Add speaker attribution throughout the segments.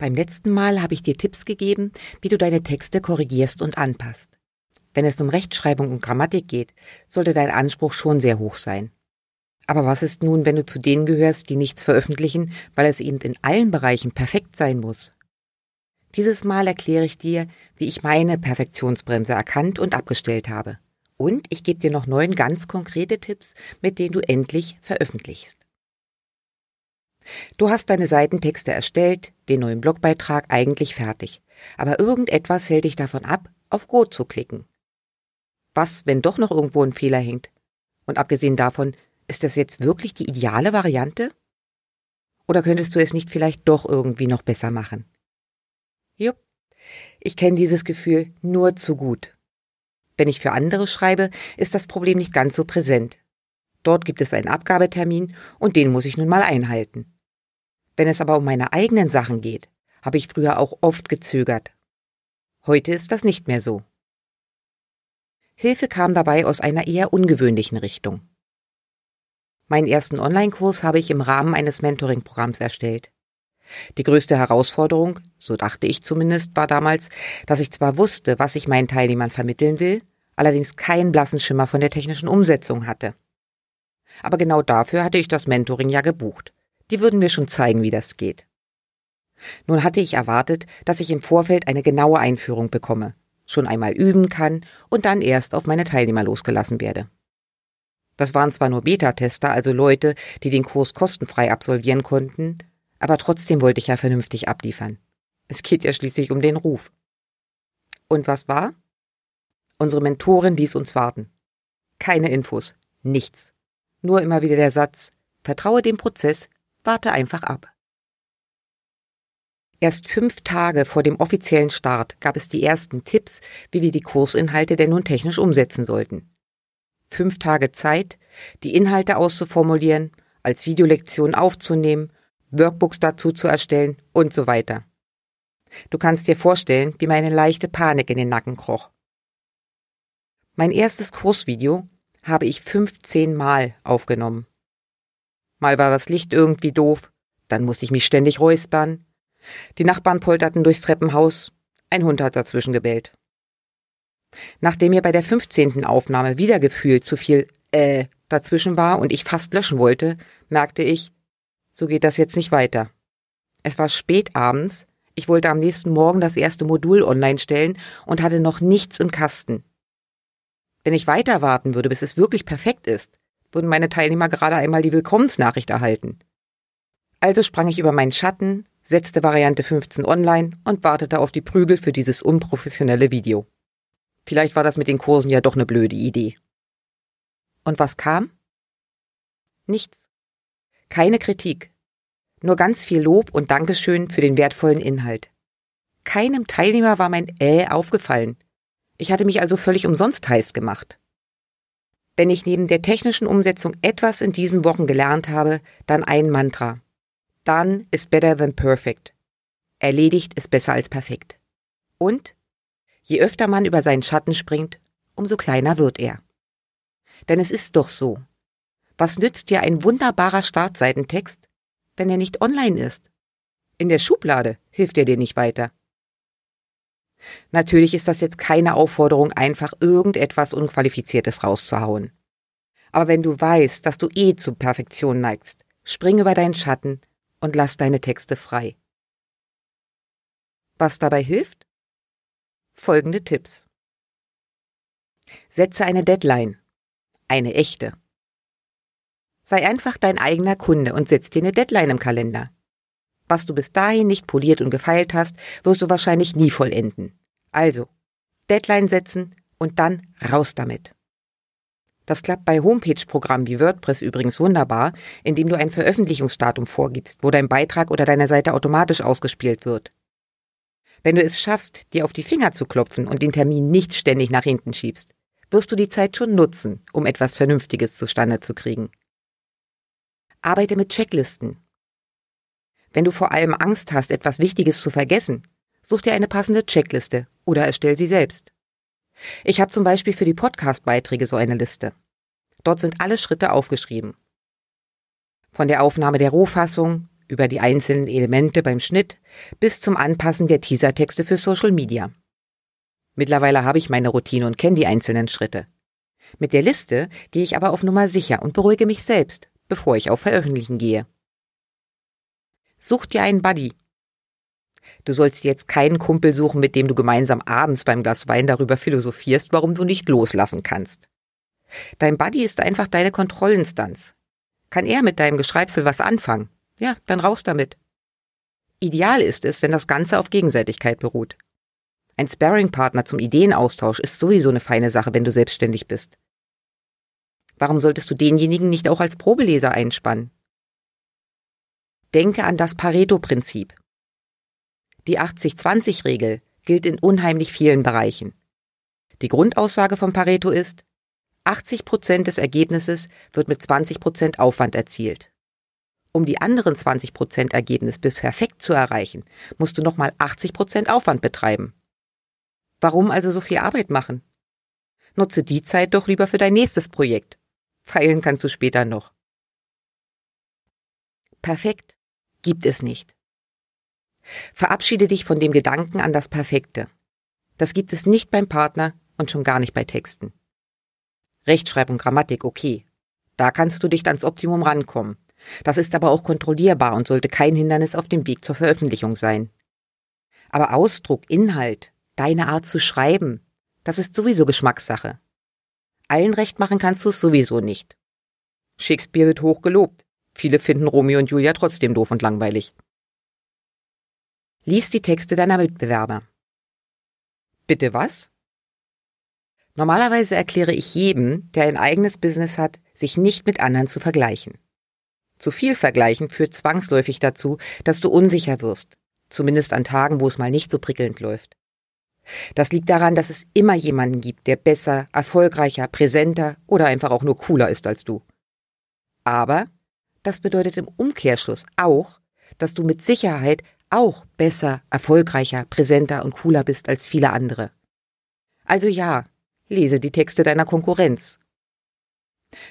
Speaker 1: Beim letzten Mal habe ich dir Tipps gegeben, wie du deine Texte korrigierst und anpasst. Wenn es um Rechtschreibung und Grammatik geht, sollte dein Anspruch schon sehr hoch sein. Aber was ist nun, wenn du zu denen gehörst, die nichts veröffentlichen, weil es ihnen in allen Bereichen perfekt sein muss? Dieses Mal erkläre ich dir, wie ich meine Perfektionsbremse erkannt und abgestellt habe. Und ich gebe dir noch neun ganz konkrete Tipps, mit denen du endlich veröffentlichst. Du hast deine Seitentexte erstellt, den neuen Blogbeitrag eigentlich fertig, aber irgendetwas hält dich davon ab, auf Go zu klicken. Was, wenn doch noch irgendwo ein Fehler hängt? Und abgesehen davon, ist das jetzt wirklich die ideale Variante? Oder könntest du es nicht vielleicht doch irgendwie noch besser machen? Jupp, ich kenne dieses Gefühl nur zu gut. Wenn ich für andere schreibe, ist das Problem nicht ganz so präsent. Dort gibt es einen Abgabetermin und den muss ich nun mal einhalten. Wenn es aber um meine eigenen Sachen geht, habe ich früher auch oft gezögert. Heute ist das nicht mehr so. Hilfe kam dabei aus einer eher ungewöhnlichen Richtung. Meinen ersten Online-Kurs habe ich im Rahmen eines Mentoring-Programms erstellt. Die größte Herausforderung, so dachte ich zumindest, war damals, dass ich zwar wusste, was ich meinen Teilnehmern vermitteln will, allerdings keinen blassen Schimmer von der technischen Umsetzung hatte. Aber genau dafür hatte ich das Mentoring ja gebucht. Die würden mir schon zeigen, wie das geht. Nun hatte ich erwartet, dass ich im Vorfeld eine genaue Einführung bekomme, schon einmal üben kann und dann erst auf meine Teilnehmer losgelassen werde. Das waren zwar nur Beta-Tester, also Leute, die den Kurs kostenfrei absolvieren konnten, aber trotzdem wollte ich ja vernünftig abliefern. Es geht ja schließlich um den Ruf. Und was war? Unsere Mentorin ließ uns warten. Keine Infos, nichts. Nur immer wieder der Satz, vertraue dem Prozess, warte einfach ab. Erst fünf Tage vor dem offiziellen Start gab es die ersten Tipps, wie wir die Kursinhalte denn nun technisch umsetzen sollten. Fünf Tage Zeit, die Inhalte auszuformulieren, als Videolektion aufzunehmen, Workbooks dazu zu erstellen und so weiter. Du kannst dir vorstellen, wie meine leichte Panik in den Nacken kroch. Mein erstes Kursvideo habe ich 15 Mal aufgenommen. Mal war das Licht irgendwie doof, dann musste ich mich ständig räuspern. Die Nachbarn polterten durchs Treppenhaus, ein Hund hat dazwischen gebellt. Nachdem mir bei der 15. Aufnahme wieder gefühlt zu viel äh dazwischen war und ich fast löschen wollte, merkte ich, so geht das jetzt nicht weiter. Es war spät abends, ich wollte am nächsten Morgen das erste Modul online stellen und hatte noch nichts im Kasten. Wenn ich weiter warten würde, bis es wirklich perfekt ist, würden meine Teilnehmer gerade einmal die Willkommensnachricht erhalten. Also sprang ich über meinen Schatten, setzte Variante 15 online und wartete auf die Prügel für dieses unprofessionelle Video. Vielleicht war das mit den Kursen ja doch eine blöde Idee. Und was kam? Nichts. Keine Kritik. Nur ganz viel Lob und Dankeschön für den wertvollen Inhalt. Keinem Teilnehmer war mein Äh aufgefallen. Ich hatte mich also völlig umsonst heiß gemacht. Wenn ich neben der technischen Umsetzung etwas in diesen Wochen gelernt habe, dann ein Mantra. Done is better than perfect. Erledigt ist besser als perfekt. Und je öfter man über seinen Schatten springt, umso kleiner wird er. Denn es ist doch so. Was nützt dir ein wunderbarer Startseitentext, wenn er nicht online ist? In der Schublade hilft er dir nicht weiter. Natürlich ist das jetzt keine Aufforderung, einfach irgendetwas Unqualifiziertes rauszuhauen. Aber wenn du weißt, dass du eh zu Perfektion neigst, spring über deinen Schatten und lass deine Texte frei. Was dabei hilft? Folgende Tipps. Setze eine Deadline. Eine echte. Sei einfach dein eigener Kunde und setz dir eine Deadline im Kalender. Was du bis dahin nicht poliert und gefeilt hast, wirst du wahrscheinlich nie vollenden. Also, Deadline setzen und dann raus damit. Das klappt bei Homepage-Programmen wie WordPress übrigens wunderbar, indem du ein Veröffentlichungsdatum vorgibst, wo dein Beitrag oder deine Seite automatisch ausgespielt wird. Wenn du es schaffst, dir auf die Finger zu klopfen und den Termin nicht ständig nach hinten schiebst, wirst du die Zeit schon nutzen, um etwas Vernünftiges zustande zu kriegen. Arbeite mit Checklisten. Wenn du vor allem Angst hast, etwas Wichtiges zu vergessen, such dir eine passende Checkliste oder erstell sie selbst. Ich habe zum Beispiel für die Podcast-Beiträge so eine Liste. Dort sind alle Schritte aufgeschrieben. Von der Aufnahme der Rohfassung über die einzelnen Elemente beim Schnitt bis zum Anpassen der Teasertexte für Social Media. Mittlerweile habe ich meine Routine und kenne die einzelnen Schritte. Mit der Liste gehe ich aber auf Nummer sicher und beruhige mich selbst, bevor ich auf Veröffentlichen gehe. Such dir einen Buddy. Du sollst jetzt keinen Kumpel suchen, mit dem du gemeinsam abends beim Glas Wein darüber philosophierst, warum du nicht loslassen kannst. Dein Buddy ist einfach deine Kontrollinstanz. Kann er mit deinem Geschreibsel was anfangen? Ja, dann raus damit. Ideal ist es, wenn das Ganze auf Gegenseitigkeit beruht. Ein Sparring-Partner zum Ideenaustausch ist sowieso eine feine Sache, wenn du selbstständig bist. Warum solltest du denjenigen nicht auch als Probeleser einspannen? Denke an das Pareto-Prinzip. Die 80-20-Regel gilt in unheimlich vielen Bereichen. Die Grundaussage von Pareto ist, 80 Prozent des Ergebnisses wird mit 20 Prozent Aufwand erzielt. Um die anderen 20 Prozent Ergebnis bis perfekt zu erreichen, musst du nochmal 80 Prozent Aufwand betreiben. Warum also so viel Arbeit machen? Nutze die Zeit doch lieber für dein nächstes Projekt. Feilen kannst du später noch. Perfekt gibt es nicht. Verabschiede dich von dem Gedanken an das Perfekte. Das gibt es nicht beim Partner und schon gar nicht bei Texten. Rechtschreibung, Grammatik, okay. Da kannst du dich ans Optimum rankommen. Das ist aber auch kontrollierbar und sollte kein Hindernis auf dem Weg zur Veröffentlichung sein. Aber Ausdruck, Inhalt, deine Art zu schreiben, das ist sowieso Geschmackssache. Allen recht machen kannst du es sowieso nicht. Shakespeare wird hoch gelobt. Viele finden Romeo und Julia trotzdem doof und langweilig. Lies die Texte deiner Mitbewerber. Bitte was? Normalerweise erkläre ich jedem, der ein eigenes Business hat, sich nicht mit anderen zu vergleichen. Zu viel Vergleichen führt zwangsläufig dazu, dass du unsicher wirst, zumindest an Tagen, wo es mal nicht so prickelnd läuft. Das liegt daran, dass es immer jemanden gibt, der besser, erfolgreicher, präsenter oder einfach auch nur cooler ist als du. Aber das bedeutet im Umkehrschluss auch, dass du mit Sicherheit auch besser, erfolgreicher, präsenter und cooler bist als viele andere. Also ja, lese die Texte deiner Konkurrenz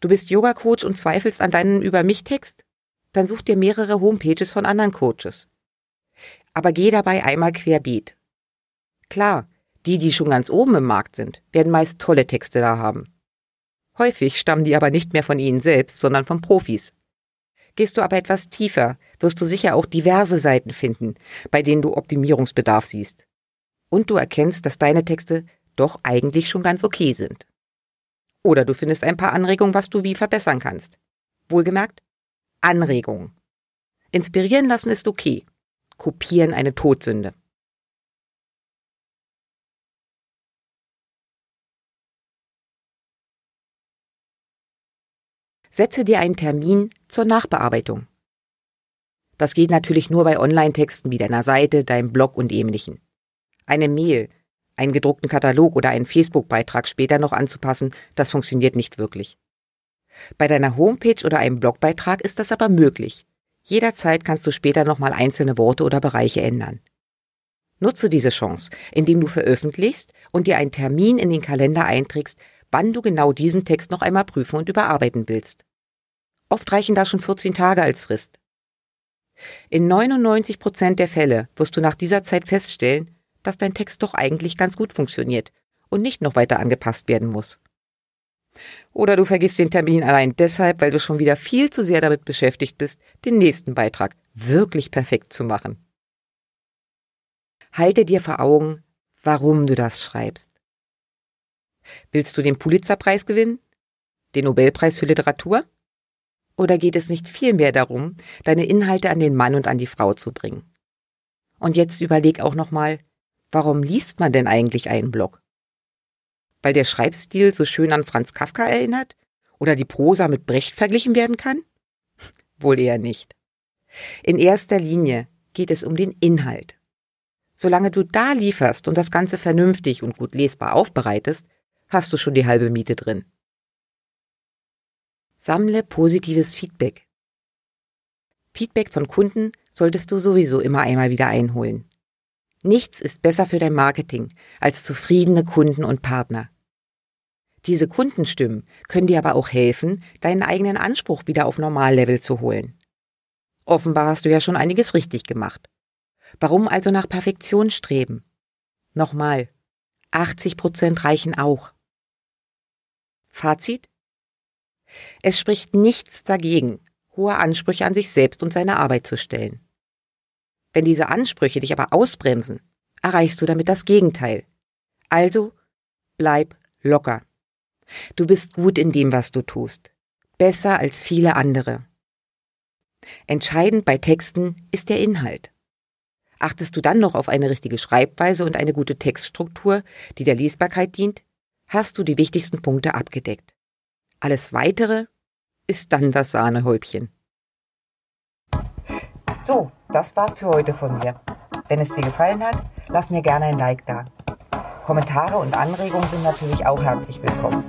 Speaker 1: Du bist Yoga-Coach und zweifelst an deinen Über mich-Text? Dann such dir mehrere Homepages von anderen Coaches. Aber geh dabei einmal querbeet. Klar, die, die schon ganz oben im Markt sind, werden meist tolle Texte da haben. Häufig stammen die aber nicht mehr von ihnen selbst, sondern von Profis. Gehst du aber etwas tiefer, wirst du sicher auch diverse Seiten finden, bei denen du Optimierungsbedarf siehst. Und du erkennst, dass deine Texte doch eigentlich schon ganz okay sind. Oder du findest ein paar Anregungen, was du wie verbessern kannst. Wohlgemerkt, Anregungen. Inspirieren lassen ist okay. Kopieren eine Todsünde. Setze dir einen Termin zur Nachbearbeitung. Das geht natürlich nur bei Online-Texten wie deiner Seite, deinem Blog und ähnlichen. Eine Mail, einen gedruckten Katalog oder einen Facebook-Beitrag später noch anzupassen, das funktioniert nicht wirklich. Bei deiner Homepage oder einem Blogbeitrag ist das aber möglich. Jederzeit kannst du später nochmal einzelne Worte oder Bereiche ändern. Nutze diese Chance, indem du veröffentlichst und dir einen Termin in den Kalender einträgst, wann du genau diesen Text noch einmal prüfen und überarbeiten willst. Oft reichen da schon 14 Tage als Frist. In 99 Prozent der Fälle wirst du nach dieser Zeit feststellen, dass dein Text doch eigentlich ganz gut funktioniert und nicht noch weiter angepasst werden muss. Oder du vergisst den Termin allein deshalb, weil du schon wieder viel zu sehr damit beschäftigt bist, den nächsten Beitrag wirklich perfekt zu machen. Halte dir vor Augen, warum du das schreibst. Willst du den Pulitzerpreis gewinnen? Den Nobelpreis für Literatur? Oder geht es nicht vielmehr darum, deine Inhalte an den Mann und an die Frau zu bringen? Und jetzt überleg auch nochmal, Warum liest man denn eigentlich einen Blog? Weil der Schreibstil so schön an Franz Kafka erinnert? Oder die Prosa mit Brecht verglichen werden kann? Wohl eher nicht. In erster Linie geht es um den Inhalt. Solange du da lieferst und das Ganze vernünftig und gut lesbar aufbereitest, hast du schon die halbe Miete drin. Sammle positives Feedback. Feedback von Kunden solltest du sowieso immer einmal wieder einholen. Nichts ist besser für dein Marketing als zufriedene Kunden und Partner. Diese Kundenstimmen können dir aber auch helfen, deinen eigenen Anspruch wieder auf Normallevel zu holen. Offenbar hast du ja schon einiges richtig gemacht. Warum also nach Perfektion streben? Nochmal, 80 Prozent reichen auch. Fazit? Es spricht nichts dagegen, hohe Ansprüche an sich selbst und seine Arbeit zu stellen. Wenn diese Ansprüche dich aber ausbremsen, erreichst du damit das Gegenteil. Also bleib locker. Du bist gut in dem, was du tust. Besser als viele andere. Entscheidend bei Texten ist der Inhalt. Achtest du dann noch auf eine richtige Schreibweise und eine gute Textstruktur, die der Lesbarkeit dient, hast du die wichtigsten Punkte abgedeckt. Alles weitere ist dann das Sahnehäubchen. So, das war's für heute von mir. Wenn es dir gefallen hat, lass mir gerne ein Like da. Kommentare und Anregungen sind natürlich auch herzlich willkommen.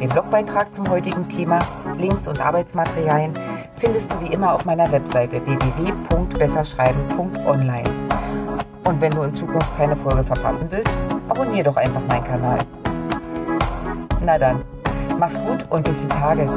Speaker 1: Den Blogbeitrag zum heutigen Thema, Links und Arbeitsmaterialien findest du wie immer auf meiner Webseite www.besserschreiben.online. Und wenn du in Zukunft keine Folge verpassen willst, abonniere doch einfach meinen Kanal. Na dann, mach's gut und bis die Tage.